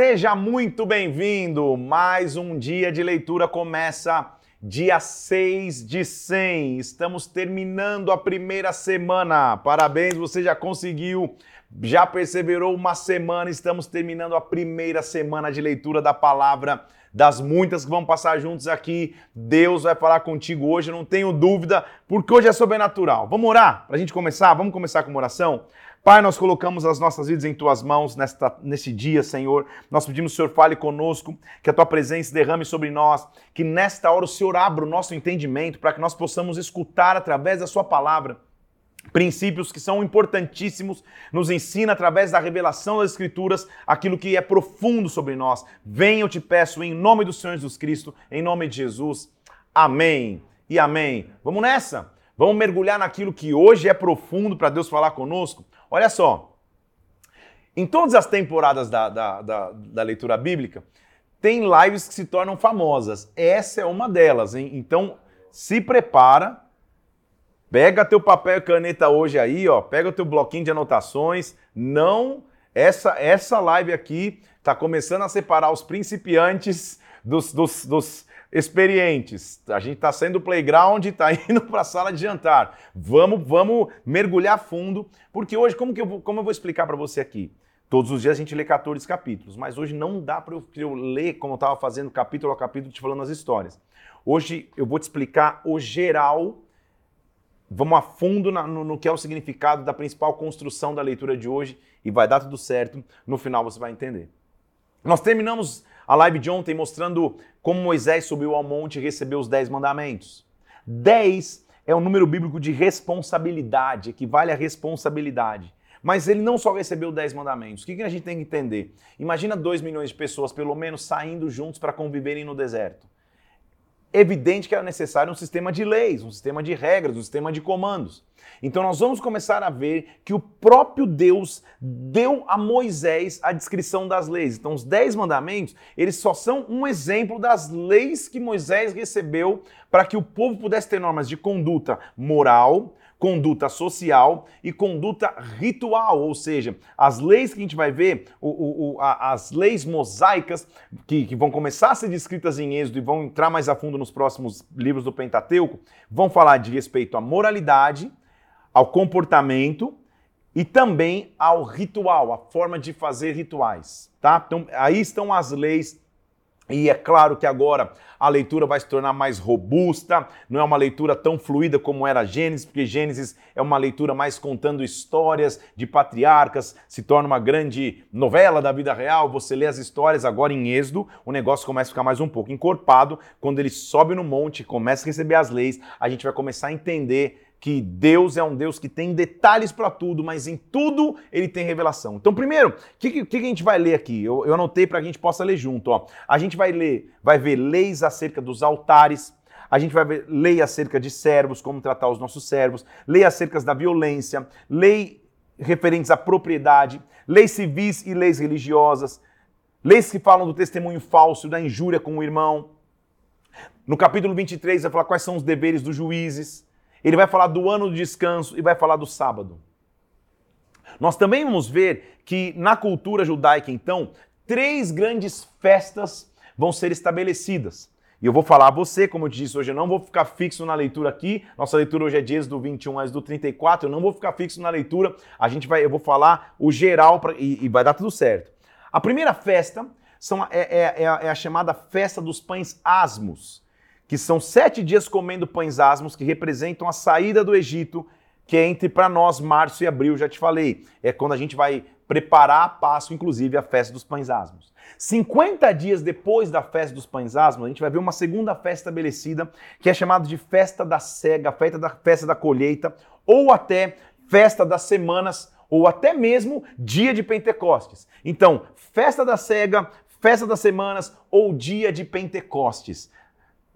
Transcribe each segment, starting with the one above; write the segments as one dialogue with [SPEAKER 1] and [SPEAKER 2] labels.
[SPEAKER 1] Seja muito bem-vindo! Mais um dia de leitura começa dia 6 de 100. Estamos terminando a primeira semana. Parabéns, você já conseguiu, já perseverou uma semana. Estamos terminando a primeira semana de leitura da palavra, das muitas que vão passar juntos aqui. Deus vai falar contigo hoje, não tenho dúvida, porque hoje é sobrenatural. Vamos orar para a gente começar? Vamos começar com uma oração? Pai, nós colocamos as nossas vidas em tuas mãos nesta, nesse dia, Senhor. Nós pedimos, Senhor, fale conosco, que a tua presença derrame sobre nós, que nesta hora o Senhor abra o nosso entendimento para que nós possamos escutar através da sua palavra princípios que são importantíssimos, nos ensina através da revelação das Escrituras aquilo que é profundo sobre nós. Venha, eu te peço, em nome do Senhor Jesus Cristo, em nome de Jesus. Amém e amém. Vamos nessa? Vamos mergulhar naquilo que hoje é profundo para Deus falar conosco? Olha só, em todas as temporadas da, da, da, da, leitura bíblica, tem lives que se tornam famosas. Essa é uma delas, hein? Então, se prepara, pega teu papel e caneta hoje aí, ó, pega o teu bloquinho de anotações. Não, essa, essa live aqui está começando a separar os principiantes dos, dos, dos experientes. A gente está saindo do playground, está indo para a sala de jantar. Vamos, vamos mergulhar fundo, porque hoje, como, que eu, vou, como eu vou explicar para você aqui? Todos os dias a gente lê 14 capítulos, mas hoje não dá para eu, eu, ler como eu estava fazendo capítulo a capítulo, te falando as histórias. Hoje eu vou te explicar o geral, vamos a fundo na, no, no que é o significado da principal construção da leitura de hoje e vai dar tudo certo. No final você vai entender. Nós terminamos a live de ontem mostrando como Moisés subiu ao monte e recebeu os dez mandamentos. Dez é o número bíblico de responsabilidade, equivale à responsabilidade. Mas ele não só recebeu dez mandamentos. O que a gente tem que entender? Imagina dois milhões de pessoas, pelo menos, saindo juntos para conviverem no deserto evidente que era necessário um sistema de leis, um sistema de regras, um sistema de comandos. Então nós vamos começar a ver que o próprio Deus deu a Moisés a descrição das leis. Então os dez mandamentos, eles só são um exemplo das leis que Moisés recebeu para que o povo pudesse ter normas de conduta moral, conduta social e conduta ritual, ou seja, as leis que a gente vai ver, o, o, a, as leis mosaicas, que, que vão começar a ser descritas em Êxodo e vão entrar mais a fundo nos próximos livros do Pentateuco, vão falar de respeito à moralidade, ao comportamento e também ao ritual, a forma de fazer rituais, tá? Então, aí estão as leis e é claro que agora a leitura vai se tornar mais robusta, não é uma leitura tão fluida como era Gênesis, porque Gênesis é uma leitura mais contando histórias de patriarcas, se torna uma grande novela da vida real. Você lê as histórias agora em Êxodo, o negócio começa a ficar mais um pouco encorpado. Quando ele sobe no monte, começa a receber as leis, a gente vai começar a entender que Deus é um Deus que tem detalhes para tudo, mas em tudo ele tem revelação. Então, primeiro, o que, que, a gente vai ler aqui? Eu, eu anotei para que a gente possa ler junto. Ó. A gente vai ler, vai ver leis acerca dos altares, a gente vai ver lei acerca de servos, como tratar os nossos servos, lei acerca da violência, lei referentes à propriedade, leis civis e leis religiosas, leis que falam do testemunho falso, da injúria com o irmão. No capítulo 23 vai falar quais são os deveres dos juízes. Ele vai falar do ano do descanso e vai falar do sábado. Nós também vamos ver que na cultura judaica, então, três grandes festas vão ser estabelecidas. E eu vou falar a você, como eu disse hoje, eu não vou ficar fixo na leitura aqui. Nossa leitura hoje é de Êxodo 21, Êxodo 34. Eu não vou ficar fixo na leitura. A gente vai, eu vou falar o geral pra, e, e vai dar tudo certo. A primeira festa são, é, é, é, a, é a chamada festa dos pães asmos que são sete dias comendo pães asmos, que representam a saída do Egito, que é entre para nós março e abril, já te falei. É quando a gente vai preparar a Páscoa, inclusive a festa dos pães asmos. 50 dias depois da festa dos pães asmos, a gente vai ver uma segunda festa estabelecida, que é chamada de festa da cega, festa da, festa da colheita, ou até festa das semanas, ou até mesmo dia de Pentecostes. Então, festa da cega, festa das semanas ou dia de Pentecostes.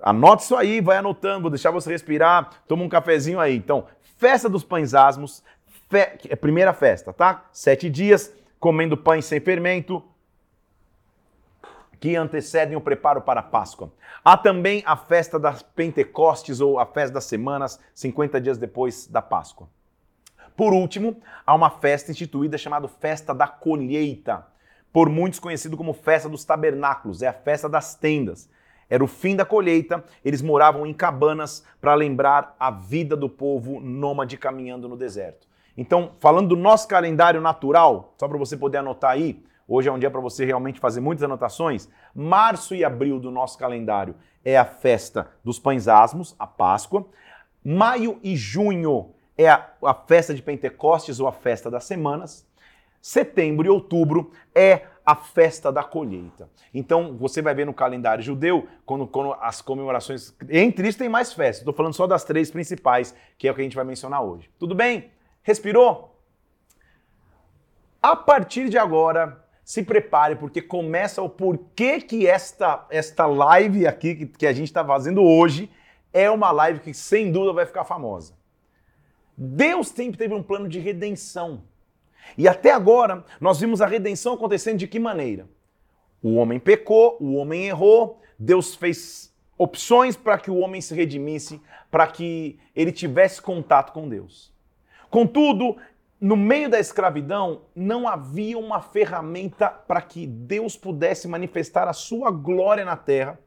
[SPEAKER 1] Anote isso aí, vai anotando, vou deixar você respirar, toma um cafezinho aí. Então, festa dos pães asmos, fe... é primeira festa, tá? Sete dias comendo pães sem fermento, que antecedem o preparo para a Páscoa. Há também a festa das Pentecostes ou a festa das semanas, 50 dias depois da Páscoa. Por último, há uma festa instituída chamada Festa da Colheita. por muitos conhecido como Festa dos Tabernáculos, é a festa das tendas. Era o fim da colheita, eles moravam em cabanas para lembrar a vida do povo nômade caminhando no deserto. Então, falando do nosso calendário natural, só para você poder anotar aí, hoje é um dia para você realmente fazer muitas anotações. Março e abril do nosso calendário é a festa dos pães asmos, a Páscoa. Maio e junho é a, a festa de Pentecostes ou a festa das semanas. Setembro e outubro é a festa da colheita. Então, você vai ver no calendário judeu, quando, quando as comemorações. Entre isso tem mais festas. Estou falando só das três principais, que é o que a gente vai mencionar hoje. Tudo bem? Respirou? A partir de agora, se prepare, porque começa o porquê que esta, esta live aqui que, que a gente está fazendo hoje é uma live que sem dúvida vai ficar famosa. Deus sempre teve um plano de redenção. E até agora, nós vimos a redenção acontecendo de que maneira? O homem pecou, o homem errou, Deus fez opções para que o homem se redimisse, para que ele tivesse contato com Deus. Contudo, no meio da escravidão, não havia uma ferramenta para que Deus pudesse manifestar a sua glória na terra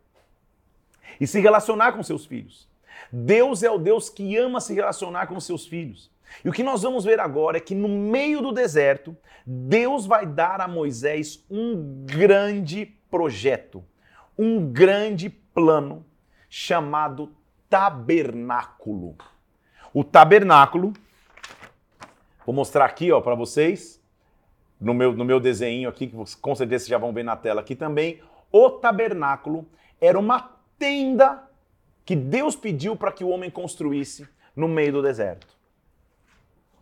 [SPEAKER 1] e se relacionar com seus filhos. Deus é o Deus que ama se relacionar com seus filhos. E o que nós vamos ver agora é que no meio do deserto, Deus vai dar a Moisés um grande projeto, um grande plano chamado tabernáculo. O tabernáculo, vou mostrar aqui ó para vocês, no meu, no meu desenho aqui, que com certeza vocês já vão ver na tela aqui também. O tabernáculo era uma tenda que Deus pediu para que o homem construísse no meio do deserto.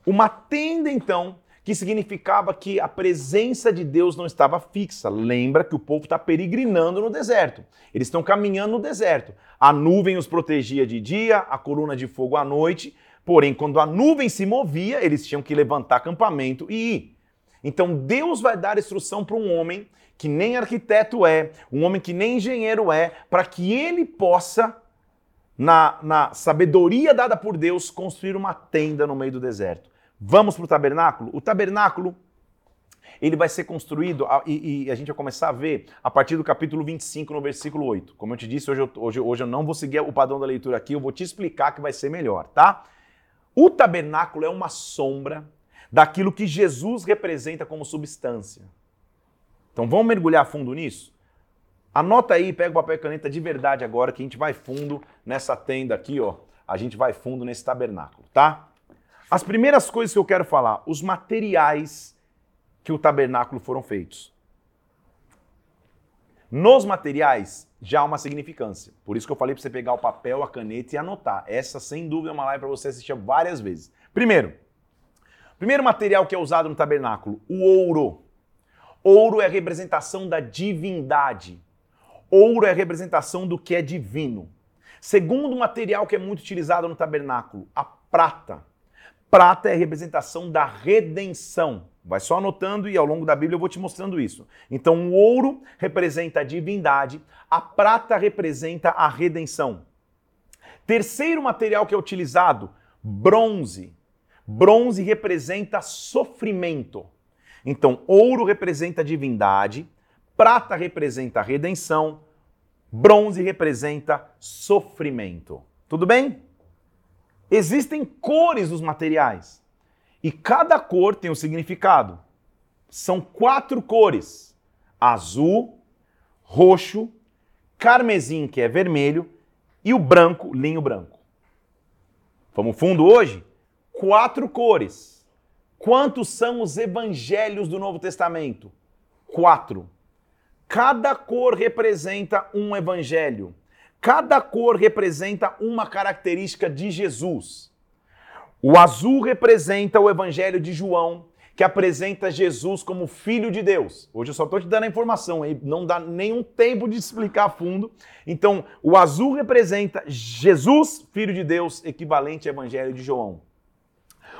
[SPEAKER 1] Uma tenda, então, que significava que a presença de Deus não estava fixa. Lembra que o povo está peregrinando no deserto. Eles estão caminhando no deserto. A nuvem os protegia de dia, a coluna de fogo à noite. Porém, quando a nuvem se movia, eles tinham que levantar acampamento e ir. Então Deus vai dar instrução para um homem que nem arquiteto é, um homem que nem engenheiro é, para que ele possa na, na sabedoria dada por Deus, construir uma tenda no meio do deserto. Vamos para o tabernáculo? O tabernáculo ele vai ser construído, e, e, a gente vai começar a ver a partir do capítulo 25, no versículo 8. Como eu te disse, hoje eu, hoje, hoje eu não vou seguir o padrão da leitura aqui, eu vou te explicar que vai ser melhor, tá? O tabernáculo é uma sombra daquilo que Jesus representa como substância. Então vamos mergulhar fundo nisso? Anota aí, pega o papel e caneta de verdade agora, que a gente vai fundo nessa tenda aqui, ó. A gente vai fundo nesse tabernáculo, tá? As primeiras coisas que eu quero falar, os materiais que o tabernáculo foram feitos. Nos materiais já há uma significância. Por isso que eu falei para você pegar o papel, a caneta e anotar. Essa, sem dúvida, é uma live para você assistir várias vezes. Primeiro, primeiro material que é usado no tabernáculo, o ouro. Ouro é a representação da divindade. Ouro é a representação do que é divino. Segundo material que é muito utilizado no tabernáculo, a prata. Prata é a representação da redenção. Vai só anotando e ao longo da Bíblia eu vou te mostrando isso. Então, o ouro representa a divindade, a prata representa a redenção. Terceiro material que é utilizado, bronze. Bronze representa sofrimento. Então, ouro representa a divindade, Prata representa redenção, bronze representa sofrimento. Tudo bem? Existem cores dos materiais e cada cor tem um significado. São quatro cores: azul, roxo, carmesim, que é vermelho, e o branco, linho branco. Vamos fundo hoje? Quatro cores. Quantos são os evangelhos do Novo Testamento? Quatro. Cada cor representa um evangelho. Cada cor representa uma característica de Jesus. O azul representa o evangelho de João, que apresenta Jesus como filho de Deus. Hoje eu só estou te dando a informação, aí não dá nenhum tempo de explicar a fundo. Então, o azul representa Jesus, filho de Deus, equivalente ao evangelho de João.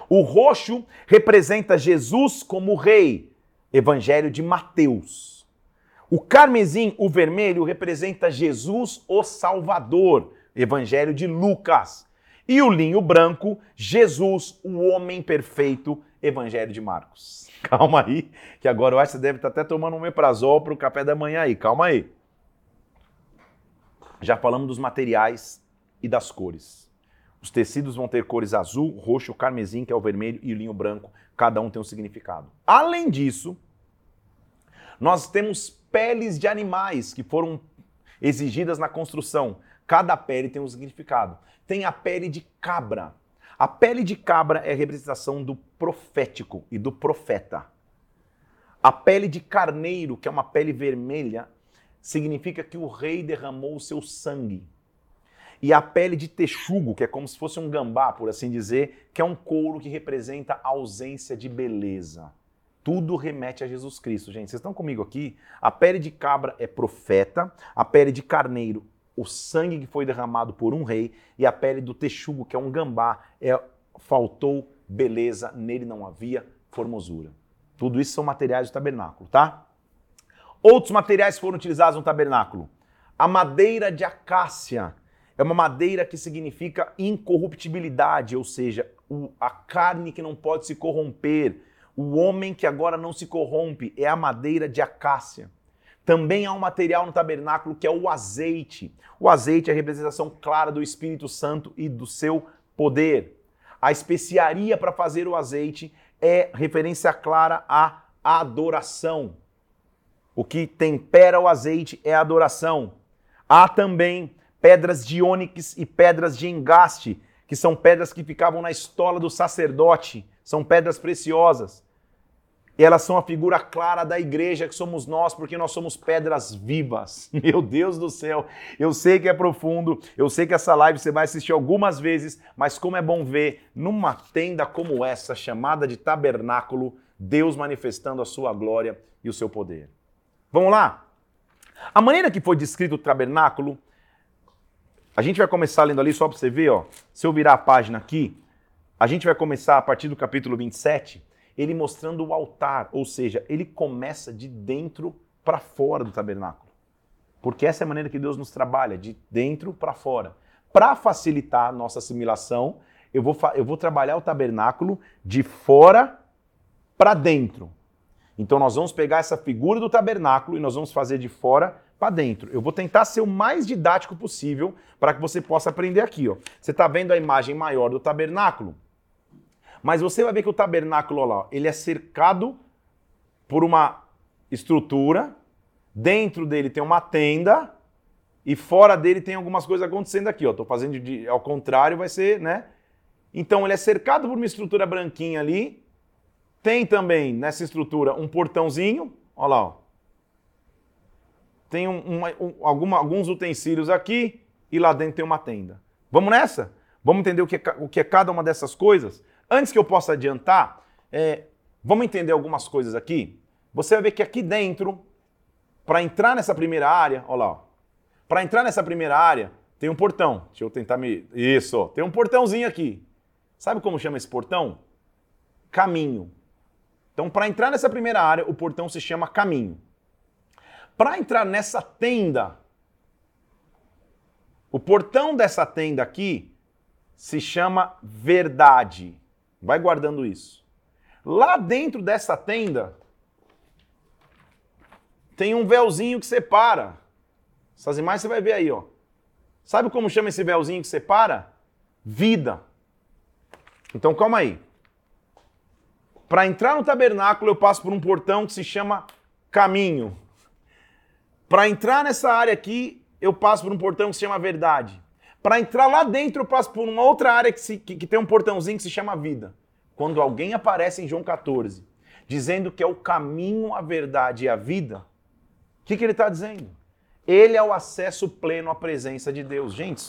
[SPEAKER 1] O roxo representa Jesus como rei, evangelho de Mateus. O carmesim, o vermelho, representa Jesus, o Salvador, Evangelho de Lucas. E o linho branco, Jesus, o homem perfeito, Evangelho de Marcos. Calma aí, que agora eu acho que você deve estar até tomando um meprazol para o café da manhã aí. Calma aí. Já falamos dos materiais e das cores. Os tecidos vão ter cores azul, roxo, carmesim, que é o vermelho, e o linho branco. Cada um tem um significado. Além disso, nós temos peles de animais que foram exigidas na construção. Cada pele tem um significado. Tem a pele de cabra. A pele de cabra é a representação do profético e do profeta. A pele de carneiro, que é uma pele vermelha, significa que o rei derramou o seu sangue. E a pele de texugo, que é como se fosse um gambá, por assim dizer, que é um couro que representa a ausência de beleza. Tudo remete a Jesus Cristo, gente. Vocês estão comigo aqui? A pele de cabra é profeta, a pele de carneiro o sangue que foi derramado por um rei, e a pele do texugo, que é um gambá, é, faltou beleza, nele não havia formosura. Tudo isso são materiais do tabernáculo, tá? Outros materiais foram utilizados no tabernáculo. A madeira de acácia é uma madeira que significa incorruptibilidade, ou seja, a carne que não pode se corromper, o homem que agora não se corrompe, é a madeira de acácia. Também há um material no tabernáculo que é o azeite. O azeite é a representação clara do Espírito Santo e do seu poder. A especiaria para fazer o azeite é referência clara à adoração. O que tempera o azeite é a adoração. Há também pedras de ônix e pedras de engaste, que são pedras que ficavam na estola do sacerdote, são pedras preciosas. E elas são a figura clara da igreja que somos nós, porque nós somos pedras vivas. Meu Deus do céu, eu sei que é profundo, eu sei que essa live você vai assistir algumas vezes, mas como é bom ver numa tenda como essa, chamada de tabernáculo, Deus manifestando a sua glória e o seu poder. Vamos lá? A maneira que foi descrito o tabernáculo, a gente vai começar lendo ali só para você ver, ó. Se eu virar a página aqui, a gente vai começar a partir do capítulo 27 ele mostrando o altar, ou seja, ele começa de dentro para fora do tabernáculo. Porque essa é a maneira que Deus nos trabalha, de dentro para fora. Para facilitar a nossa assimilação, eu vou, eu vou trabalhar o tabernáculo de fora para dentro. Então nós vamos pegar essa figura do tabernáculo e nós vamos fazer de fora para dentro. Eu vou tentar ser o mais didático possível para que você possa aprender aqui. Ó. Você está vendo a imagem maior do tabernáculo? Mas você vai ver que o tabernáculo lá, ele é cercado por uma estrutura, dentro dele tem uma tenda e fora dele tem algumas coisas acontecendo aqui, ó. Tô fazendo de, ao contrário, vai ser, né? Então ele é cercado por uma estrutura branquinha ali. Tem também nessa estrutura um portãozinho, ó lá, ó. Tem um, um, alguma, alguns utensílios aqui e lá dentro tem uma tenda. Vamos nessa? Vamos entender o que, é, o que é cada uma dessas coisas? Antes que eu possa adiantar, é, vamos entender algumas coisas aqui. Você vai ver que aqui dentro, para entrar nessa primeira área, olha lá, para entrar nessa primeira área, tem um portão. Deixa eu tentar me. Isso, tem um portãozinho aqui. Sabe como chama esse portão? Caminho. Então, para entrar nessa primeira área, o portão se chama caminho. Para entrar nessa tenda, o portão dessa tenda aqui se chama verdade. Vai guardando isso. Lá dentro dessa tenda tem um véuzinho que separa. Essas imagens você vai ver aí, ó. Sabe como chama esse véuzinho que separa? Vida. Então calma aí. Para entrar no tabernáculo eu passo por um portão que se chama caminho. Para entrar nessa área aqui eu passo por um portão que se chama verdade. Para entrar lá dentro, eu passo por uma outra área que, se, que, que tem um portãozinho que se chama vida. Quando alguém aparece em João 14, dizendo que é o caminho, a verdade e a vida, o que, que ele está dizendo? Ele é o acesso pleno à presença de Deus. Gente,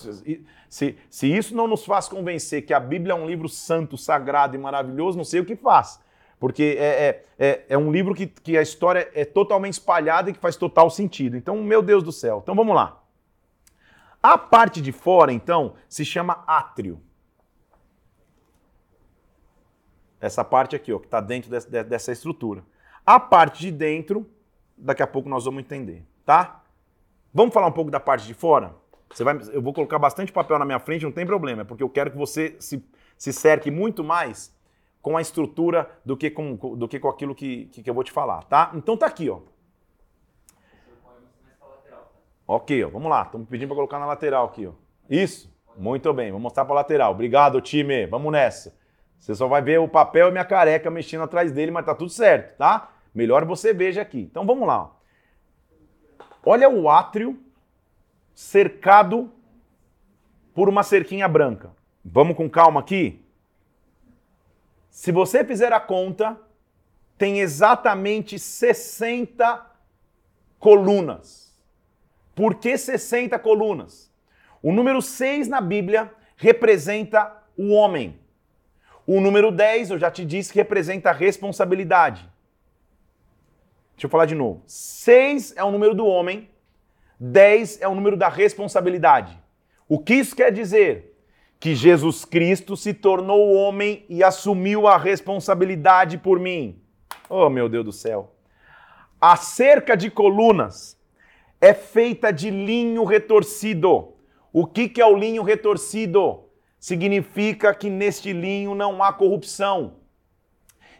[SPEAKER 1] se, se isso não nos faz convencer que a Bíblia é um livro santo, sagrado e maravilhoso, não sei o que faz. Porque é, é, é, é um livro que, que a história é totalmente espalhada e que faz total sentido. Então, meu Deus do céu. Então vamos lá. A parte de fora, então, se chama átrio. Essa parte aqui, ó, que está dentro de, dessa estrutura. A parte de dentro, daqui a pouco nós vamos entender, tá? Vamos falar um pouco da parte de fora? Você vai, eu vou colocar bastante papel na minha frente, não tem problema, é porque eu quero que você se, se cerque muito mais com a estrutura do que com, do que com aquilo que, que, que eu vou te falar, tá? Então tá aqui, ó. Ok, ó, vamos lá. Estamos pedindo para colocar na lateral aqui, ó. Isso. Muito bem, vou mostrar para lateral. Obrigado, time. Vamos nessa. Você só vai ver o papel e minha careca mexendo atrás dele, mas tá tudo certo, tá? Melhor você veja aqui. Então vamos lá. Olha o átrio cercado por uma cerquinha branca. Vamos com calma aqui? Se você fizer a conta, tem exatamente 60 colunas. Por que 60 colunas? O número 6 na Bíblia representa o homem. O número 10, eu já te disse, representa a responsabilidade. Deixa eu falar de novo. 6 é o número do homem, 10 é o número da responsabilidade. O que isso quer dizer? Que Jesus Cristo se tornou homem e assumiu a responsabilidade por mim. Oh, meu Deus do céu. A cerca de colunas é feita de linho retorcido. O que, que é o linho retorcido? Significa que neste linho não há corrupção.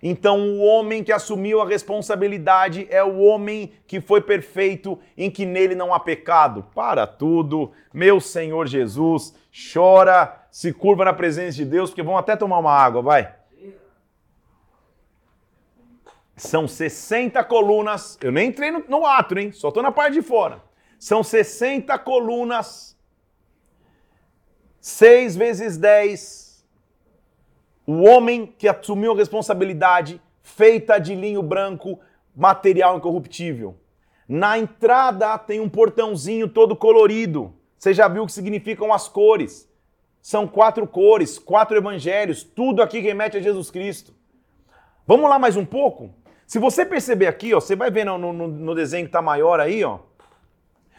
[SPEAKER 1] Então, o homem que assumiu a responsabilidade é o homem que foi perfeito, em que nele não há pecado. Para tudo, meu Senhor Jesus, chora, se curva na presença de Deus, porque vão até tomar uma água, vai. São 60 colunas. Eu nem entrei no, no ato, hein? Só estou na parte de fora. São 60 colunas. 6 vezes 10 o homem que assumiu a responsabilidade feita de linho branco, material incorruptível. Na entrada tem um portãozinho todo colorido. Você já viu o que significam as cores? São quatro cores, quatro evangelhos, tudo aqui remete a Jesus Cristo. Vamos lá mais um pouco? Se você perceber aqui, ó, você vai ver no, no, no desenho que está maior aí, ó,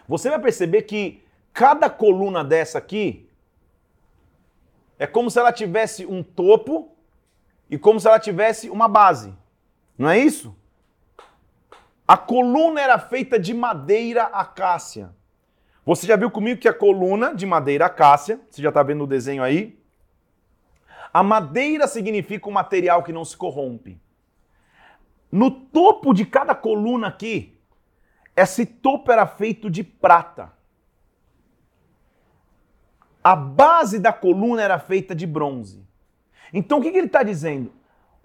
[SPEAKER 1] você vai perceber que cada coluna dessa aqui é como se ela tivesse um topo e como se ela tivesse uma base. Não é isso? A coluna era feita de madeira acácia. Você já viu comigo que a coluna de madeira acácia, você já está vendo o desenho aí? A madeira significa um material que não se corrompe. No topo de cada coluna aqui, esse topo era feito de prata. A base da coluna era feita de bronze. Então o que, que ele está dizendo?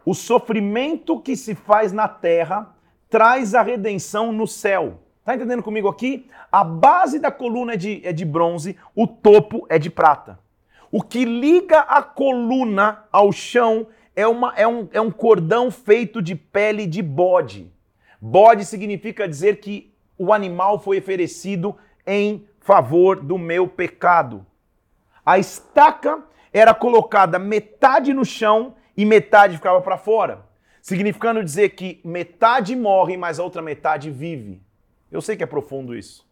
[SPEAKER 1] O sofrimento que se faz na terra traz a redenção no céu. Está entendendo comigo aqui? A base da coluna é de, é de bronze, o topo é de prata. O que liga a coluna ao chão é, uma, é, um, é um cordão feito de pele de bode. Bode significa dizer que o animal foi oferecido em favor do meu pecado. A estaca era colocada metade no chão e metade ficava para fora, significando dizer que metade morre, mas a outra metade vive. Eu sei que é profundo isso.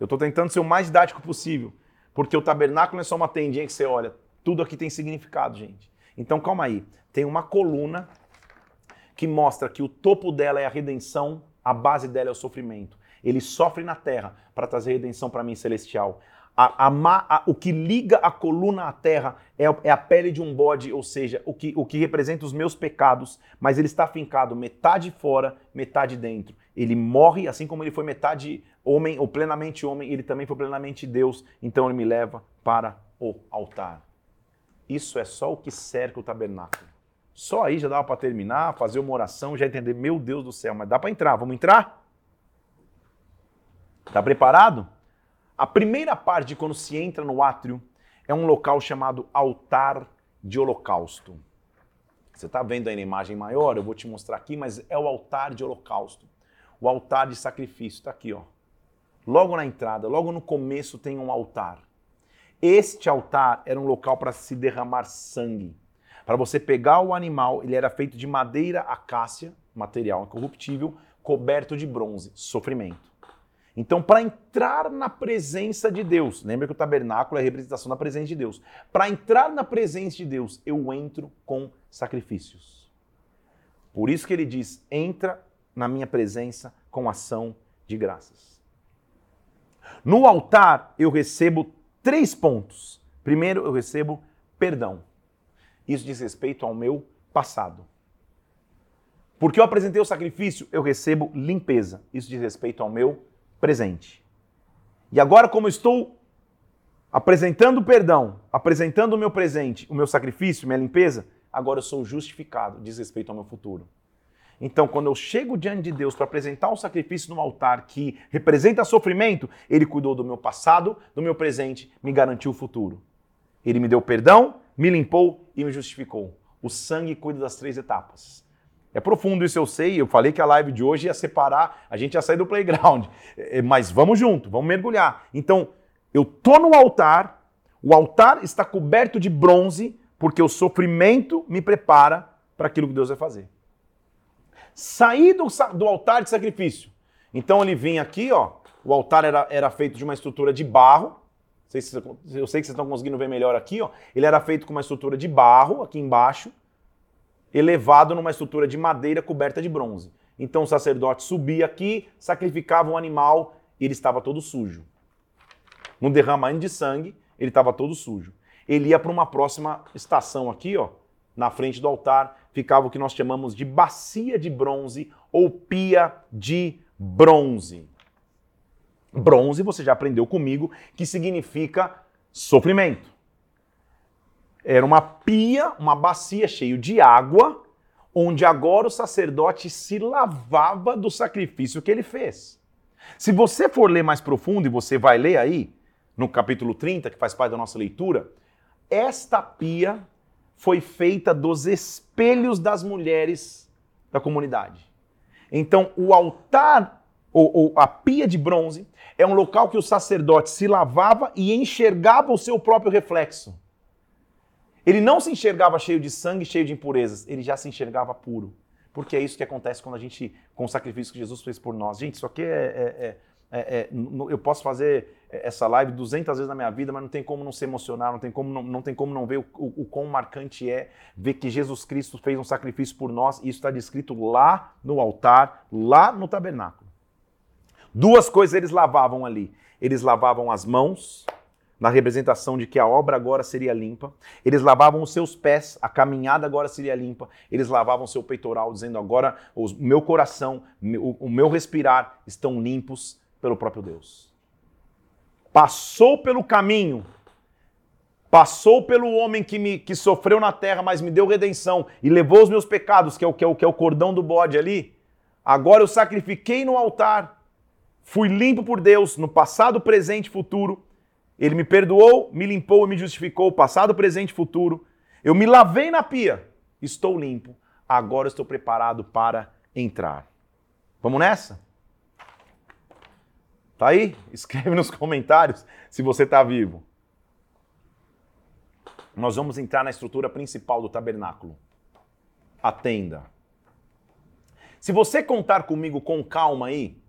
[SPEAKER 1] Eu estou tentando ser o mais didático possível, porque o tabernáculo não é só uma tendinha que você olha. Tudo aqui tem significado, gente. Então calma aí. Tem uma coluna que mostra que o topo dela é a redenção, a base dela é o sofrimento. Ele sofre na terra para trazer redenção para mim celestial. A, a, a, o que liga a coluna à terra é, é, a pele de um bode, ou seja, o que, o que representa os meus pecados, mas ele está fincado metade fora, metade dentro. Ele morre, assim como ele foi metade homem ou plenamente homem, ele também foi plenamente Deus, então ele me leva para o altar. Isso é só o que cerca o tabernáculo. Só aí já dava para terminar, fazer uma oração, já entender, meu Deus do céu, mas dá para entrar, vamos entrar? Tá preparado? A primeira parte, quando se entra no átrio, é um local chamado altar de holocausto. Você está vendo aí na imagem maior, eu vou te mostrar aqui, mas é o altar de holocausto. O altar de sacrifício, está aqui, ó. Logo na entrada, logo no começo tem um altar. Este altar era um local para se derramar sangue. Para você pegar o animal, ele era feito de madeira acácia, material incorruptível, coberto de bronze, sofrimento. Então, para entrar na presença de Deus, lembra que o tabernáculo é a representação da presença de Deus. Para entrar na presença de Deus, eu entro com sacrifícios. Por isso que ele diz: entra na minha presença com ação de graças. No altar, eu recebo três pontos. Primeiro, eu recebo perdão. Isso diz respeito ao meu passado. Porque eu apresentei o sacrifício, eu recebo limpeza. Isso diz respeito ao meu presente. E agora, como estou apresentando perdão, apresentando o meu presente, o meu sacrifício, minha limpeza, agora eu sou justificado, diz respeito ao meu futuro. Então, quando eu chego diante de Deus para apresentar um sacrifício no altar que representa sofrimento, Ele cuidou do meu passado, do meu presente, me garantiu o futuro. Ele me deu perdão, me limpou e me justificou. O sangue cuida das três etapas. É profundo isso, eu sei. Eu falei que a live de hoje ia separar, a gente ia sair do playground. É, mas vamos junto, vamos mergulhar. Então, eu tô no altar, o altar está coberto de bronze, porque o sofrimento me prepara para aquilo que Deus vai fazer. Sair do, do altar de sacrifício. Então ele vinha aqui, ó. O altar era, era feito de uma estrutura de barro. eu sei que vocês estão conseguindo ver melhor aqui, ó. Ele era feito com uma estrutura de barro aqui embaixo elevado numa estrutura de madeira coberta de bronze. Então o sacerdote subia aqui, sacrificava um animal e ele estava todo sujo. No derramamento de sangue, ele estava todo sujo. Ele ia para uma próxima estação aqui, ó, na frente do altar, ficava o que nós chamamos de bacia de bronze ou pia de bronze. Bronze, você já aprendeu comigo, que significa sofrimento. Era uma pia, uma bacia cheia de água, onde agora o sacerdote se lavava do sacrifício que ele fez. Se você for ler mais profundo, e você vai ler aí, no capítulo 30, que faz parte da nossa leitura, esta pia foi feita dos espelhos das mulheres da comunidade. Então, o altar, ou, ou, a pia de bronze, é um local que o sacerdote se lavava e enxergava o seu próprio reflexo. Ele não se enxergava cheio de sangue, cheio de impurezas, ele já se enxergava puro. Porque é isso que acontece quando a gente, com o sacrifício que Jesus fez por nós. Gente, isso aqui é, é, é, é eu posso fazer essa live 200 vezes na minha vida, mas não tem como não se emocionar, não tem como não, não, tem como não ver o, o, o quão marcante é ver que Jesus Cristo fez um sacrifício por nós e isso está descrito lá no altar, lá no tabernáculo. Duas coisas eles lavavam ali. Eles lavavam as mãos na representação de que a obra agora seria limpa. Eles lavavam os seus pés, a caminhada agora seria limpa. Eles lavavam seu peitoral, dizendo agora o meu coração, o meu respirar estão limpos pelo próprio Deus. Passou pelo caminho, passou pelo homem que, me, que sofreu na terra, mas me deu redenção e levou os meus pecados, que é o, que é o, que é o cordão do bode ali. Agora eu sacrifiquei no altar, fui limpo por Deus no passado, presente e futuro ele me perdoou, me limpou e me justificou, passado, presente e futuro. Eu me lavei na pia, estou limpo. Agora estou preparado para entrar. Vamos nessa? Tá aí? Escreve nos comentários se você está vivo. Nós vamos entrar na estrutura principal do tabernáculo a tenda. Se você contar comigo com calma aí,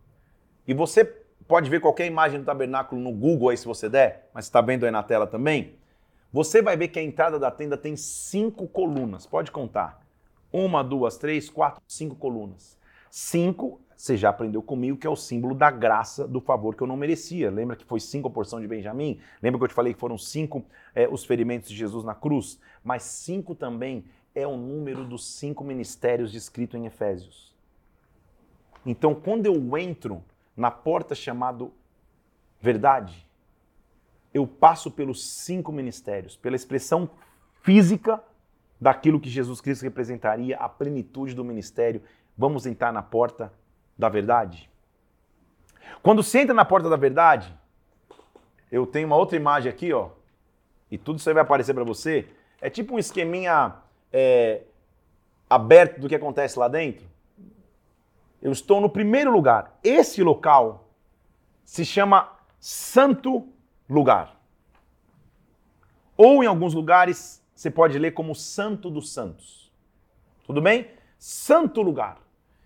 [SPEAKER 1] e você pode ver qualquer imagem do tabernáculo no Google aí se você der, mas está vendo aí na tela também. Você vai ver que a entrada da tenda tem cinco colunas. Pode contar. Uma, duas, três, quatro, cinco colunas. Cinco, você já aprendeu comigo que é o símbolo da graça, do favor que eu não merecia. Lembra que foi cinco a porção de Benjamim? Lembra que eu te falei que foram cinco é, os ferimentos de Jesus na cruz? Mas cinco também é o número dos cinco ministérios descrito em Efésios. Então, quando eu entro na porta chamado verdade, eu passo pelos cinco ministérios, pela expressão física daquilo que Jesus Cristo representaria, a plenitude do ministério. Vamos entrar na porta da verdade? Quando você entra na porta da verdade, eu tenho uma outra imagem aqui, ó, e tudo isso aí vai aparecer para você. É tipo um esqueminha é, aberto do que acontece lá dentro. Eu estou no primeiro lugar. Esse local se chama Santo Lugar. Ou em alguns lugares você pode ler como Santo dos Santos. Tudo bem? Santo Lugar.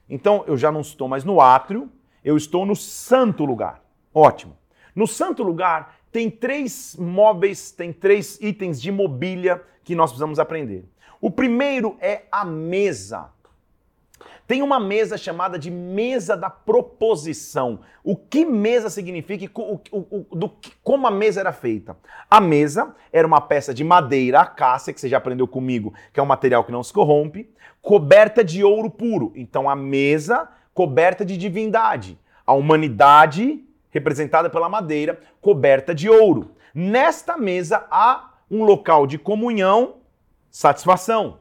[SPEAKER 1] Então eu já não estou mais no átrio, eu estou no Santo Lugar. Ótimo. No Santo Lugar tem três móveis, tem três itens de mobília que nós precisamos aprender. O primeiro é a mesa. Tem uma mesa chamada de mesa da proposição. O que mesa significa e o, o, o, do, como a mesa era feita? A mesa era uma peça de madeira acácia, que você já aprendeu comigo, que é um material que não se corrompe, coberta de ouro puro. Então a mesa coberta de divindade. A humanidade representada pela madeira, coberta de ouro. Nesta mesa há um local de comunhão, satisfação.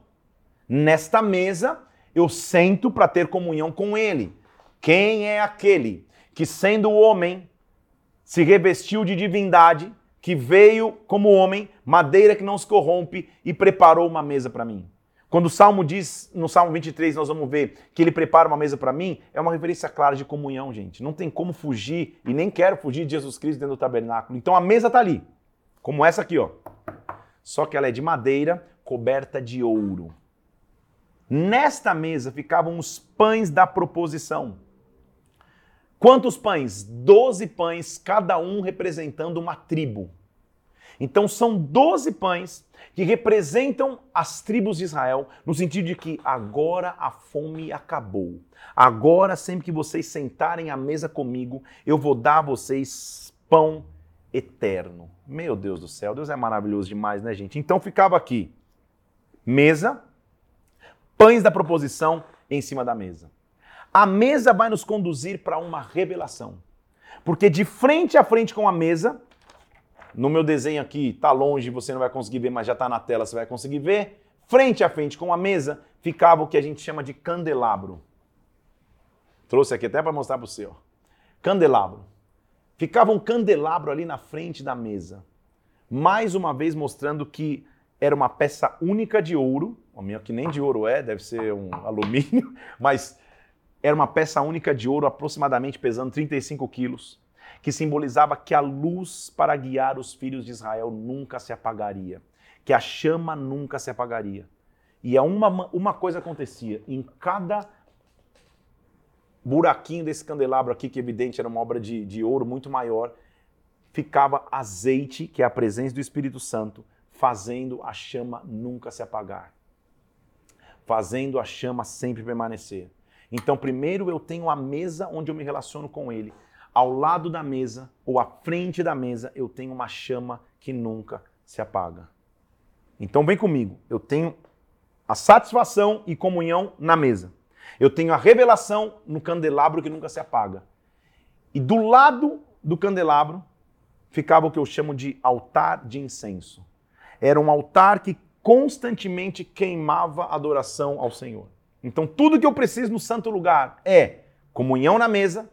[SPEAKER 1] Nesta mesa eu sento para ter comunhão com ele. Quem é aquele que, sendo homem, se revestiu de divindade, que veio como homem, madeira que não se corrompe e preparou uma mesa para mim? Quando o Salmo diz, no Salmo 23, nós vamos ver que ele prepara uma mesa para mim, é uma referência clara de comunhão, gente. Não tem como fugir, e nem quero fugir de Jesus Cristo dentro do tabernáculo. Então a mesa está ali, como essa aqui, ó. Só que ela é de madeira coberta de ouro. Nesta mesa ficavam os pães da proposição. Quantos pães? Doze pães, cada um representando uma tribo. Então são doze pães que representam as tribos de Israel, no sentido de que agora a fome acabou. Agora, sempre que vocês sentarem à mesa comigo, eu vou dar a vocês pão eterno. Meu Deus do céu, Deus é maravilhoso demais, né, gente? Então ficava aqui mesa, pães da proposição em cima da mesa. A mesa vai nos conduzir para uma revelação. Porque de frente a frente com a mesa no meu desenho aqui, tá longe, você não vai conseguir ver, mas já está na tela, você vai conseguir ver. Frente a frente com a mesa ficava o que a gente chama de candelabro. Trouxe aqui até para mostrar para você, ó. Candelabro. Ficava um candelabro ali na frente da mesa. Mais uma vez mostrando que era uma peça única de ouro, o meu que nem de ouro é, deve ser um alumínio, mas era uma peça única de ouro, aproximadamente pesando 35 quilos que simbolizava que a luz para guiar os filhos de Israel nunca se apagaria, que a chama nunca se apagaria. E é uma, uma coisa acontecia, em cada buraquinho desse candelabro aqui, que evidente era uma obra de, de ouro muito maior, ficava azeite, que é a presença do Espírito Santo, fazendo a chama nunca se apagar, fazendo a chama sempre permanecer. Então, primeiro eu tenho a mesa onde eu me relaciono com Ele ao lado da mesa ou à frente da mesa, eu tenho uma chama que nunca se apaga. Então vem comigo. Eu tenho a satisfação e comunhão na mesa. Eu tenho a revelação no candelabro que nunca se apaga. E do lado do candelabro ficava o que eu chamo de altar de incenso. Era um altar que constantemente queimava adoração ao Senhor. Então tudo que eu preciso no santo lugar é comunhão na mesa,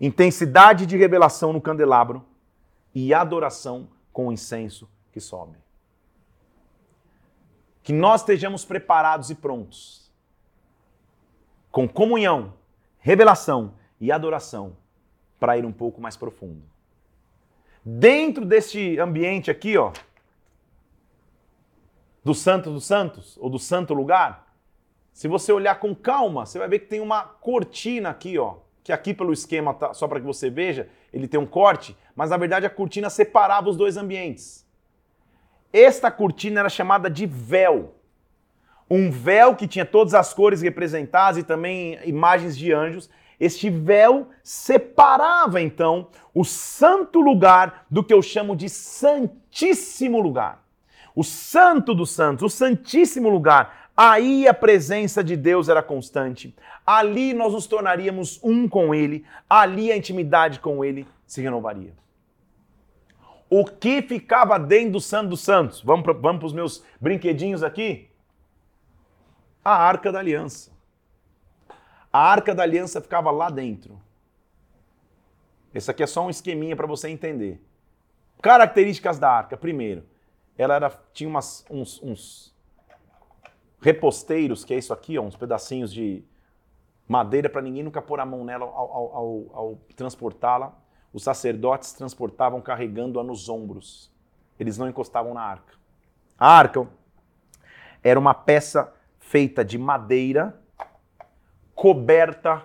[SPEAKER 1] intensidade de revelação no candelabro e adoração com o incenso que sobe. Que nós estejamos preparados e prontos, com comunhão, revelação e adoração, para ir um pouco mais profundo. Dentro deste ambiente aqui, ó, do Santo dos Santos, ou do Santo Lugar, se você olhar com calma, você vai ver que tem uma cortina aqui, ó, que aqui pelo esquema, tá, só para que você veja, ele tem um corte, mas na verdade a cortina separava os dois ambientes. Esta cortina era chamada de véu. Um véu que tinha todas as cores representadas e também imagens de anjos. Este véu separava então o santo lugar do que eu chamo de santíssimo lugar. O santo dos santos, o santíssimo lugar, Aí a presença de Deus era constante. Ali nós nos tornaríamos um com Ele. Ali a intimidade com Ele se renovaria. O que ficava dentro do Santo dos Santos? Vamos para vamos os meus brinquedinhos aqui? A Arca da Aliança. A Arca da Aliança ficava lá dentro. Esse aqui é só um esqueminha para você entender. Características da arca. Primeiro, ela era, tinha umas, uns, uns reposteiros, que é isso aqui, ó, uns pedacinhos de madeira para ninguém nunca pôr a mão nela ao, ao, ao, ao transportá-la. Os sacerdotes transportavam carregando-a nos ombros. Eles não encostavam na arca. A arca era uma peça feita de madeira coberta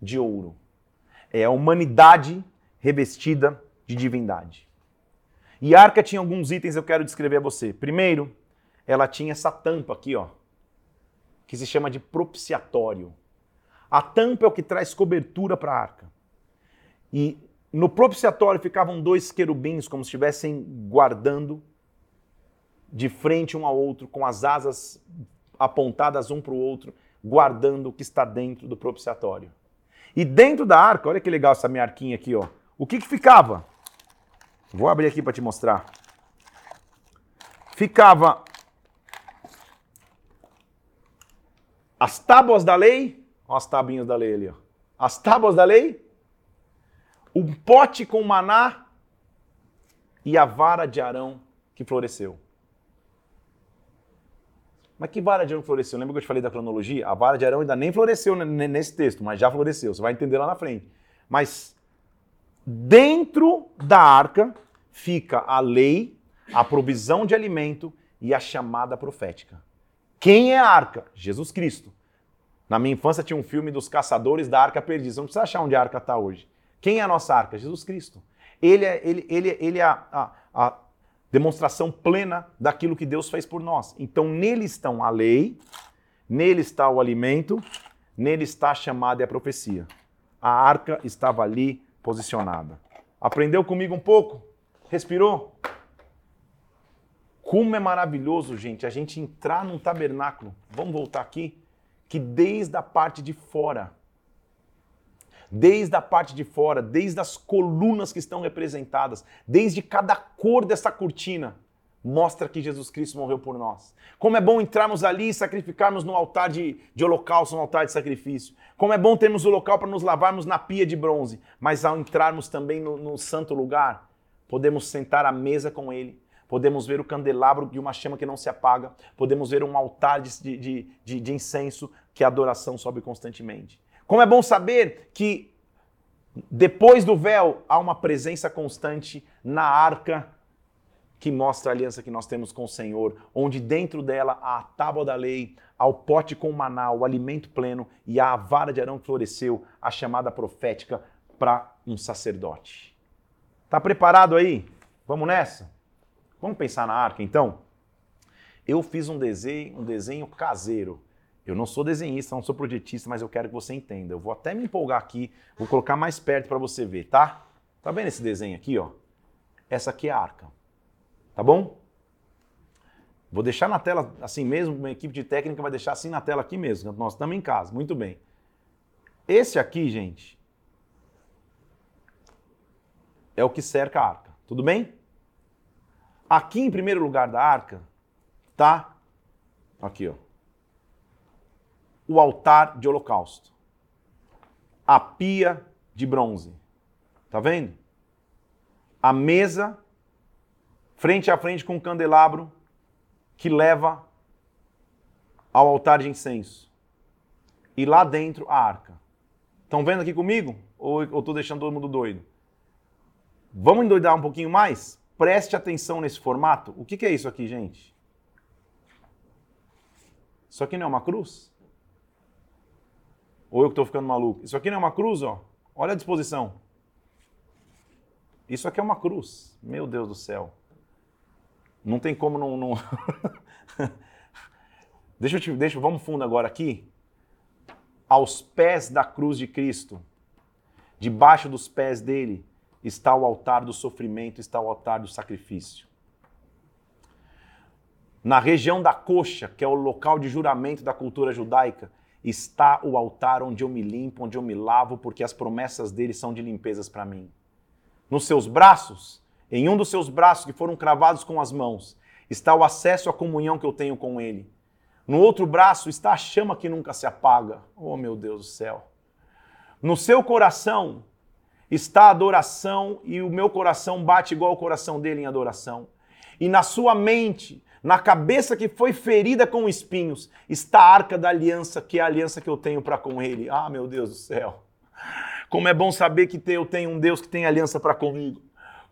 [SPEAKER 1] de ouro. É a humanidade revestida de divindade. E a arca tinha alguns itens que eu quero descrever a você. Primeiro, ela tinha essa tampa aqui, ó. que se chama de propiciatório. A tampa é o que traz cobertura para a arca. E no propiciatório ficavam dois querubins, como se estivessem guardando de frente um ao outro, com as asas apontadas um para o outro, guardando o que está dentro do propiciatório. E dentro da arca, olha que legal essa minha arquinha aqui, ó. O que, que ficava? Vou abrir aqui para te mostrar. Ficava as tábuas da lei, ó as tabinhas da lei ali, ó. As tábuas da lei, um pote com maná e a vara de Arão que floresceu. Mas que vara de Arão floresceu? Lembra que eu te falei da cronologia? A vara de Arão ainda nem floresceu nesse texto, mas já floresceu. Você vai entender lá na frente. Mas dentro da arca fica a lei, a provisão de alimento e a chamada profética. Quem é a arca? Jesus Cristo. Na minha infância tinha um filme dos caçadores da arca perdida. Não precisa achar onde a arca está hoje. Quem é a nossa arca? Jesus Cristo. Ele é, ele, ele, ele é a, a, a demonstração plena daquilo que Deus fez por nós. Então, nele estão a lei, nele está o alimento, nele está a chamada e a profecia. A arca estava ali posicionada. Aprendeu comigo um pouco? Respirou? Como é maravilhoso, gente, a gente entrar num tabernáculo. Vamos voltar aqui que desde a parte de fora, desde a parte de fora, desde as colunas que estão representadas, desde cada cor dessa cortina, mostra que Jesus Cristo morreu por nós. Como é bom entrarmos ali e sacrificarmos no altar de, de holocausto, no altar de sacrifício. Como é bom termos o local para nos lavarmos na pia de bronze. Mas ao entrarmos também no, no santo lugar, podemos sentar à mesa com Ele, podemos ver o candelabro de uma chama que não se apaga, podemos ver um altar de, de, de, de incenso que a adoração sobe constantemente. Como é bom saber que depois do véu há uma presença constante na arca que mostra a aliança que nós temos com o Senhor, onde dentro dela há a tábua da lei, há o pote com o maná, o alimento pleno e a vara de Arão que floresceu, a chamada profética para um sacerdote. Tá preparado aí? Vamos nessa? Vamos pensar na arca, então? Eu fiz um desenho, um desenho caseiro. Eu não sou desenhista, não sou projetista, mas eu quero que você entenda. Eu vou até me empolgar aqui, vou colocar mais perto para você ver, tá? Tá vendo esse desenho aqui, ó? Essa aqui é a arca. Tá bom? Vou deixar na tela assim mesmo, uma equipe de técnica vai deixar assim na tela aqui mesmo. Nós estamos em casa, muito bem. Esse aqui, gente, é o que cerca a arca. Tudo bem? Aqui em primeiro lugar da arca, tá? Aqui, ó. O altar de holocausto. A pia de bronze. Tá vendo? A mesa frente a frente com um candelabro que leva ao altar de incenso. E lá dentro a arca. Estão vendo aqui comigo? Ou eu estou deixando todo mundo doido? Vamos endoidar um pouquinho mais? Preste atenção nesse formato. O que, que é isso aqui, gente? Isso aqui não é uma cruz? Ou eu que estou ficando maluco? Isso aqui não é uma cruz, ó? Olha a disposição. Isso aqui é uma cruz. Meu Deus do céu. Não tem como não. não... deixa eu te. Deixa, vamos fundo agora aqui. Aos pés da cruz de Cristo, debaixo dos pés dele, está o altar do sofrimento, está o altar do sacrifício. Na região da coxa, que é o local de juramento da cultura judaica, está o altar onde eu me limpo, onde eu me lavo, porque as promessas dele são de limpezas para mim. Nos seus braços, em um dos seus braços que foram cravados com as mãos, está o acesso à comunhão que eu tenho com ele. No outro braço está a chama que nunca se apaga. Oh, meu Deus do céu. No seu coração está a adoração e o meu coração bate igual o coração dele em adoração. E na sua mente, na cabeça que foi ferida com espinhos, está a arca da aliança, que é a aliança que eu tenho para com ele. Ah, meu Deus do céu. Como é bom saber que eu tenho um Deus que tem aliança para comigo.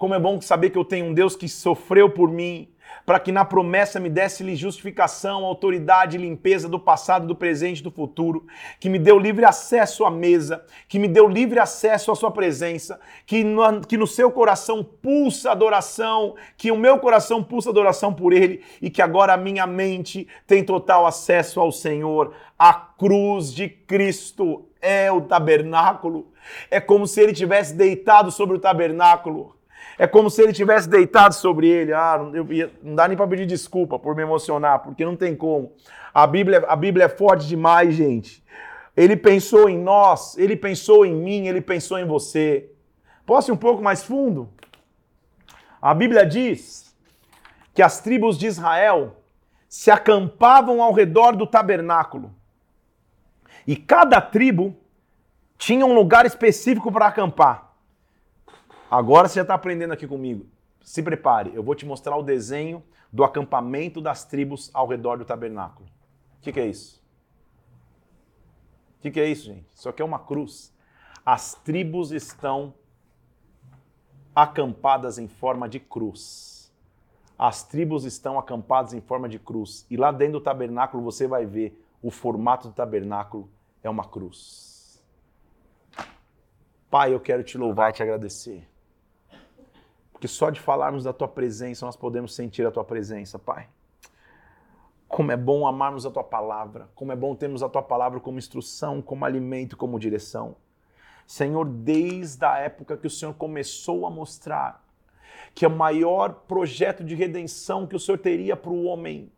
[SPEAKER 1] Como é bom saber que eu tenho um Deus que sofreu por mim. para que na promessa me desse-lhe justificação, autoridade limpeza do passado, do presente e do futuro, que me deu livre acesso à mesa, que me deu livre acesso à sua presença, que no, que no seu coração pulsa adoração, que o meu coração pulsa adoração por ele e que agora a minha mente tem total acesso ao Senhor. A cruz de Cristo é o tabernáculo. É como se ele tivesse deitado sobre o tabernáculo é como se ele tivesse deitado sobre ele. Ah, eu, não dá nem para pedir desculpa por me emocionar, porque não tem como. A Bíblia, a Bíblia é forte demais, gente. Ele pensou em nós, ele pensou em mim, ele pensou em você. Posso ir um pouco mais fundo? A Bíblia diz que as tribos de Israel se acampavam ao redor do tabernáculo. E cada tribo tinha um lugar específico para acampar. Agora você já está aprendendo aqui comigo. Se prepare, eu vou te mostrar o desenho do acampamento das tribos ao redor do tabernáculo. O que, que é isso? O que, que é isso, gente? Isso aqui é uma cruz. As tribos estão acampadas em forma de cruz. As tribos estão acampadas em forma de cruz. E lá dentro do tabernáculo você vai ver o formato do tabernáculo é uma cruz. Pai, eu quero te louvar e te agradecer porque só de falarmos da tua presença nós podemos sentir a tua presença, Pai. Como é bom amarmos a tua palavra, como é bom termos a tua palavra como instrução, como alimento, como direção. Senhor, desde a época que o Senhor começou a mostrar que o maior projeto de redenção que o Senhor teria para o homem,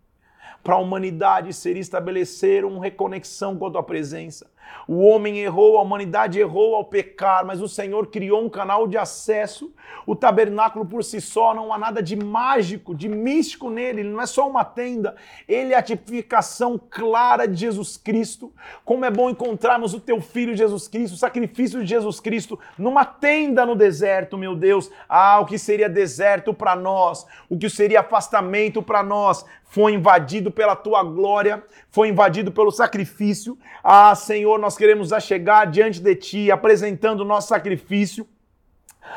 [SPEAKER 1] para a humanidade, seria estabelecer uma reconexão com a tua presença. O homem errou, a humanidade errou ao pecar, mas o Senhor criou um canal de acesso. O tabernáculo por si só não há nada de mágico, de místico nele, ele não é só uma tenda, ele é a tipificação clara de Jesus Cristo. Como é bom encontrarmos o teu filho Jesus Cristo, o sacrifício de Jesus Cristo numa tenda no deserto, meu Deus. Ah, o que seria deserto para nós, o que seria afastamento para nós, foi invadido pela tua glória, foi invadido pelo sacrifício. Ah, Senhor, nós queremos chegar diante de ti, apresentando o nosso sacrifício,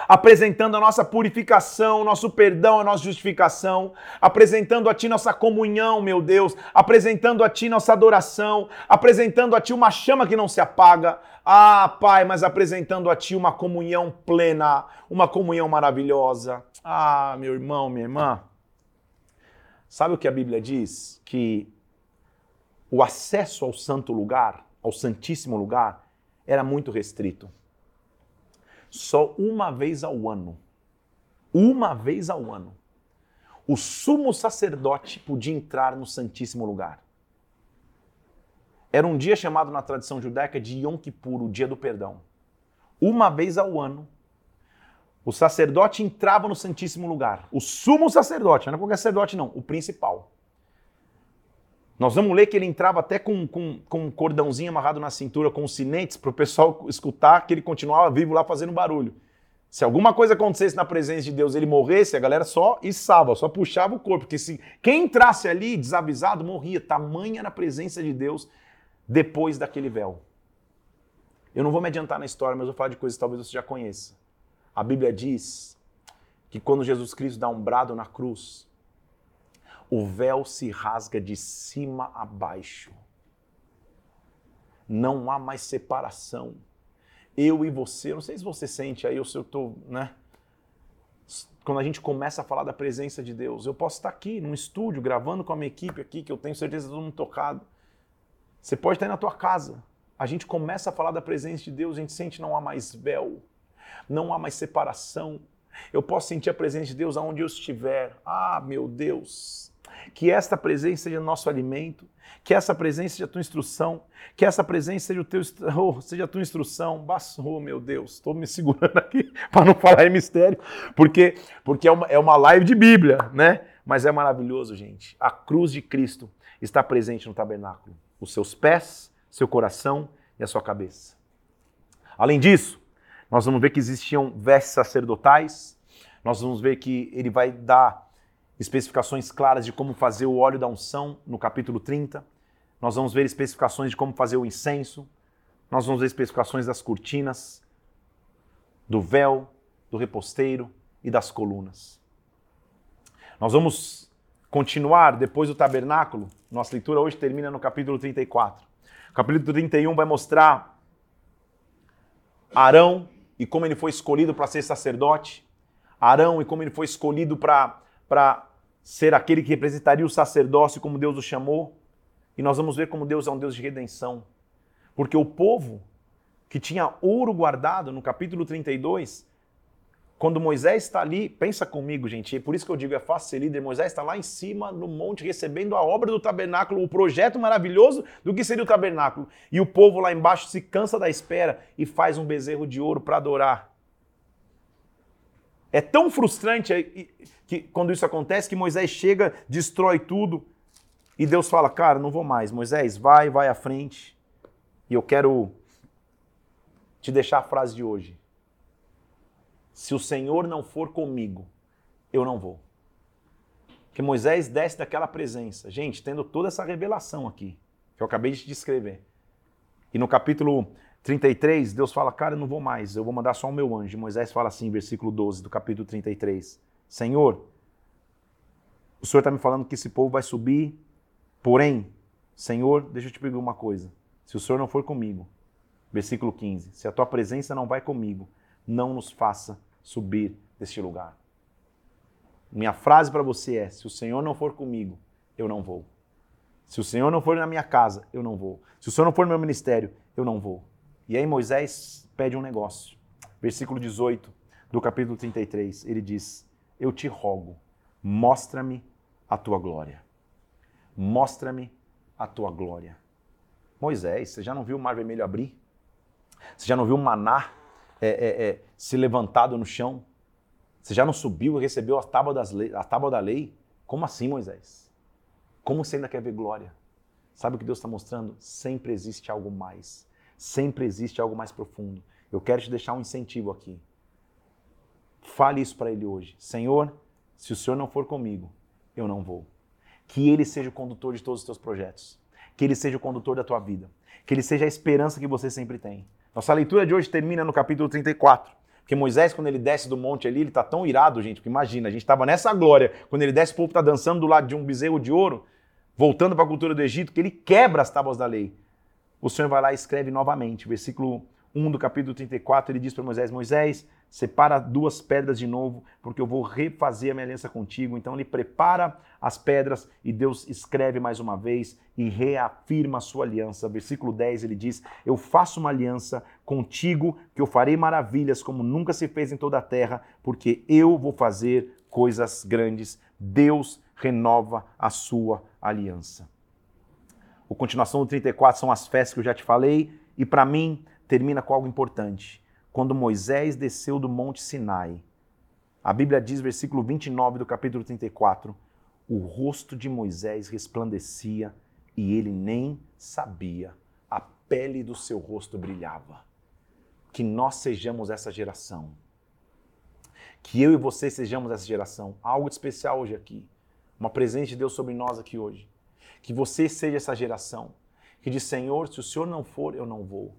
[SPEAKER 1] apresentando a nossa purificação, nosso perdão, a nossa justificação, apresentando a ti nossa comunhão, meu Deus, apresentando a ti nossa adoração, apresentando a ti uma chama que não se apaga. Ah, Pai, mas apresentando a ti uma comunhão plena, uma comunhão maravilhosa. Ah, meu irmão, minha irmã. Sabe o que a Bíblia diz? Que o acesso ao santo lugar, ao santíssimo lugar, era muito restrito. Só uma vez ao ano, uma vez ao ano, o sumo sacerdote podia entrar no santíssimo lugar. Era um dia chamado na tradição judaica de Yom Kippur, o dia do perdão. Uma vez ao ano, o sacerdote entrava no Santíssimo Lugar. O sumo sacerdote, não é qualquer sacerdote, não, o principal. Nós vamos ler que ele entrava até com, com, com um cordãozinho amarrado na cintura, com sinetes, para o pessoal escutar que ele continuava vivo lá fazendo barulho. Se alguma coisa acontecesse na presença de Deus ele morresse, a galera só içava, só puxava o corpo. Porque se quem entrasse ali desavisado morria. Tamanha na presença de Deus depois daquele véu. Eu não vou me adiantar na história, mas vou falar de coisas que talvez você já conheça. A Bíblia diz que quando Jesus Cristo dá um brado na cruz, o véu se rasga de cima a baixo. Não há mais separação. Eu e você, não sei se você sente aí, ou se eu estou, né? Quando a gente começa a falar da presença de Deus, eu posso estar aqui num estúdio gravando com a minha equipe aqui, que eu tenho certeza que todo mundo tocado. Você pode estar aí na tua casa. A gente começa a falar da presença de Deus, a gente sente não há mais véu não há mais separação. Eu posso sentir a presença de Deus aonde eu estiver. Ah, meu Deus! Que esta presença seja nosso alimento, que essa presença seja a tua instrução, que essa presença seja, o teu, oh, seja a tua instrução. Oh, meu Deus, estou me segurando aqui para não falar em mistério, porque, porque é, uma, é uma live de Bíblia, né? Mas é maravilhoso, gente. A cruz de Cristo está presente no tabernáculo. Os seus pés, seu coração e a sua cabeça. Além disso, nós vamos ver que existiam vestes sacerdotais, nós vamos ver que ele vai dar especificações claras de como fazer o óleo da unção no capítulo 30. Nós vamos ver especificações de como fazer o incenso. Nós vamos ver especificações das cortinas, do véu, do reposteiro e das colunas. Nós vamos continuar depois do tabernáculo, nossa leitura hoje termina no capítulo 34. O capítulo 31 vai mostrar Arão e como ele foi escolhido para ser sacerdote. Arão e como ele foi escolhido para ser aquele que representaria o sacerdócio como Deus o chamou. E nós vamos ver como Deus é um Deus de redenção. Porque o povo que tinha ouro guardado no capítulo 32, quando Moisés está ali, pensa comigo, gente, é por isso que eu digo é fácil ser líder. Moisés está lá em cima no monte recebendo a obra do tabernáculo, o projeto maravilhoso do que seria o tabernáculo. E o povo lá embaixo se cansa da espera e faz um bezerro de ouro para adorar. É tão frustrante que quando isso acontece que Moisés chega, destrói tudo e Deus fala: "Cara, não vou mais. Moisés, vai, vai à frente. E eu quero te deixar a frase de hoje. Se o Senhor não for comigo, eu não vou. Que Moisés desce daquela presença. Gente, tendo toda essa revelação aqui, que eu acabei de te descrever. E no capítulo 33, Deus fala: Cara, eu não vou mais, eu vou mandar só o meu anjo. Moisés fala assim, versículo 12 do capítulo 33: Senhor, o Senhor está me falando que esse povo vai subir, porém, Senhor, deixa eu te pedir uma coisa. Se o Senhor não for comigo, versículo 15: Se a tua presença não vai comigo, não nos faça subir deste lugar. Minha frase para você é: se o Senhor não for comigo, eu não vou. Se o Senhor não for na minha casa, eu não vou. Se o Senhor não for no meu ministério, eu não vou. E aí Moisés pede um negócio. Versículo 18 do capítulo 33, ele diz: Eu te rogo, mostra-me a tua glória. Mostra-me a tua glória. Moisés, você já não viu o mar vermelho abrir? Você já não viu o maná é, é, é, se levantado no chão? Você já não subiu e recebeu a tábua, das lei, a tábua da lei? Como assim, Moisés? Como você ainda quer ver glória? Sabe o que Deus está mostrando? Sempre existe algo mais. Sempre existe algo mais profundo. Eu quero te deixar um incentivo aqui. Fale isso para Ele hoje. Senhor, se o Senhor não for comigo, eu não vou. Que Ele seja o condutor de todos os teus projetos que ele seja o condutor da tua vida, que ele seja a esperança que você sempre tem. Nossa leitura de hoje termina no capítulo 34. Porque Moisés, quando ele desce do monte ali, ele está tão irado, gente, porque imagina, a gente estava nessa glória, quando ele desce, o povo está dançando do lado de um bezerro de ouro, voltando para a cultura do Egito, que ele quebra as tábuas da lei. O Senhor vai lá e escreve novamente, versículo 1 do capítulo 34, ele diz para Moisés: Moisés, separa duas pedras de novo, porque eu vou refazer a minha aliança contigo. Então ele prepara as pedras e Deus escreve mais uma vez e reafirma a sua aliança. Versículo 10 ele diz: Eu faço uma aliança contigo, que eu farei maravilhas como nunca se fez em toda a terra, porque eu vou fazer coisas grandes. Deus renova a sua aliança. A continuação do 34 são as festas que eu já te falei, e para mim termina com algo importante quando Moisés desceu do Monte Sinai. A Bíblia diz, versículo 29 do capítulo 34, o rosto de Moisés resplandecia e ele nem sabia, a pele do seu rosto brilhava. Que nós sejamos essa geração. Que eu e você sejamos essa geração. Algo de especial hoje aqui. Uma presença de Deus sobre nós aqui hoje. Que você seja essa geração. Que diz, Senhor, se o Senhor não for, eu não vou.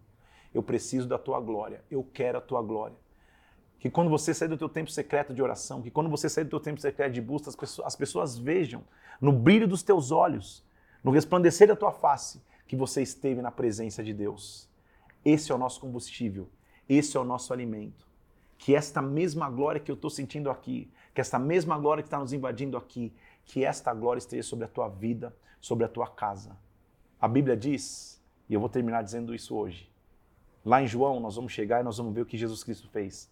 [SPEAKER 1] Eu preciso da tua glória. Eu quero a tua glória. Que quando você sair do teu tempo secreto de oração, que quando você sair do teu tempo secreto de busca, as pessoas, as pessoas vejam no brilho dos teus olhos, no resplandecer da tua face, que você esteve na presença de Deus. Esse é o nosso combustível. Esse é o nosso alimento. Que esta mesma glória que eu estou sentindo aqui, que esta mesma glória que está nos invadindo aqui, que esta glória esteja sobre a tua vida, sobre a tua casa. A Bíblia diz, e eu vou terminar dizendo isso hoje, Lá em João, nós vamos chegar e nós vamos ver o que Jesus Cristo fez.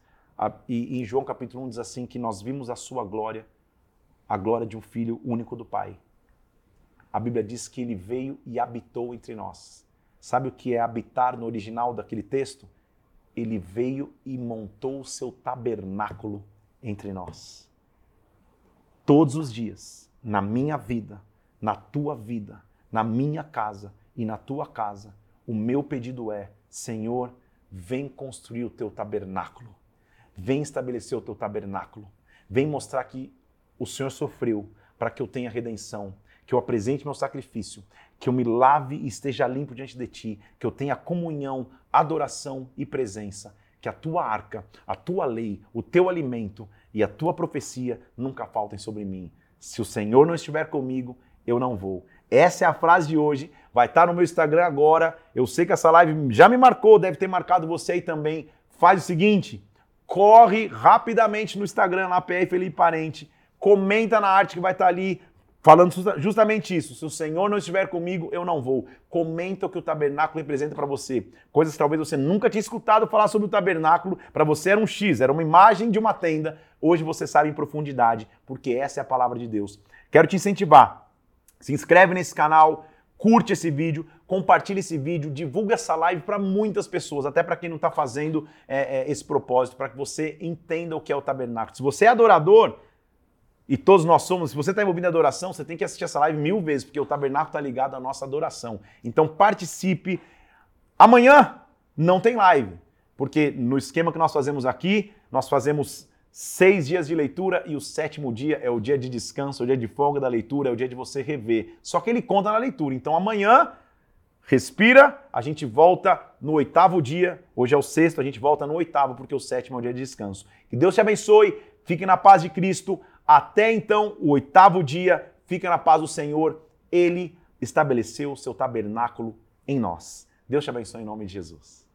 [SPEAKER 1] E em João capítulo 1 diz assim que nós vimos a sua glória, a glória de um filho único do Pai. A Bíblia diz que ele veio e habitou entre nós. Sabe o que é habitar no original daquele texto? Ele veio e montou o seu tabernáculo entre nós. Todos os dias, na minha vida, na tua vida, na minha casa e na tua casa, o meu pedido é: Senhor, vem construir o teu tabernáculo. Vem estabelecer o teu tabernáculo. Vem mostrar que o Senhor sofreu para que eu tenha redenção, que eu apresente meu sacrifício, que eu me lave e esteja limpo diante de ti, que eu tenha comunhão, adoração e presença, que a tua arca, a tua lei, o teu alimento e a tua profecia nunca faltem sobre mim. Se o Senhor não estiver comigo, eu não vou. Essa é a frase de hoje. Vai estar no meu Instagram agora. Eu sei que essa live já me marcou, deve ter marcado você aí também. Faz o seguinte: corre rapidamente no Instagram, lá PR Felipe Parente, comenta na arte que vai estar ali, falando justamente isso. Se o Senhor não estiver comigo, eu não vou. Comenta o que o tabernáculo representa para você. Coisas que talvez você nunca tinha escutado falar sobre o tabernáculo. Para você era um X, era uma imagem de uma tenda. Hoje você sabe em profundidade, porque essa é a palavra de Deus. Quero te incentivar. Se inscreve nesse canal, curte esse vídeo, compartilhe esse vídeo, divulga essa live para muitas pessoas, até para quem não está fazendo é, é, esse propósito, para que você entenda o que é o tabernáculo. Se você é adorador, e todos nós somos, se você está envolvido em adoração, você tem que assistir essa live mil vezes, porque o tabernáculo está ligado à nossa adoração. Então participe. Amanhã não tem live, porque no esquema que nós fazemos aqui, nós fazemos Seis dias de leitura e o sétimo dia é o dia de descanso, o dia de folga da leitura, é o dia de você rever. Só que ele conta na leitura. Então amanhã, respira, a gente volta no oitavo dia. Hoje é o sexto, a gente volta no oitavo, porque o sétimo é o dia de descanso. Que Deus te abençoe, fique na paz de Cristo. Até então, o oitavo dia, fica na paz do Senhor. Ele estabeleceu o seu tabernáculo em nós. Deus te abençoe em nome de Jesus.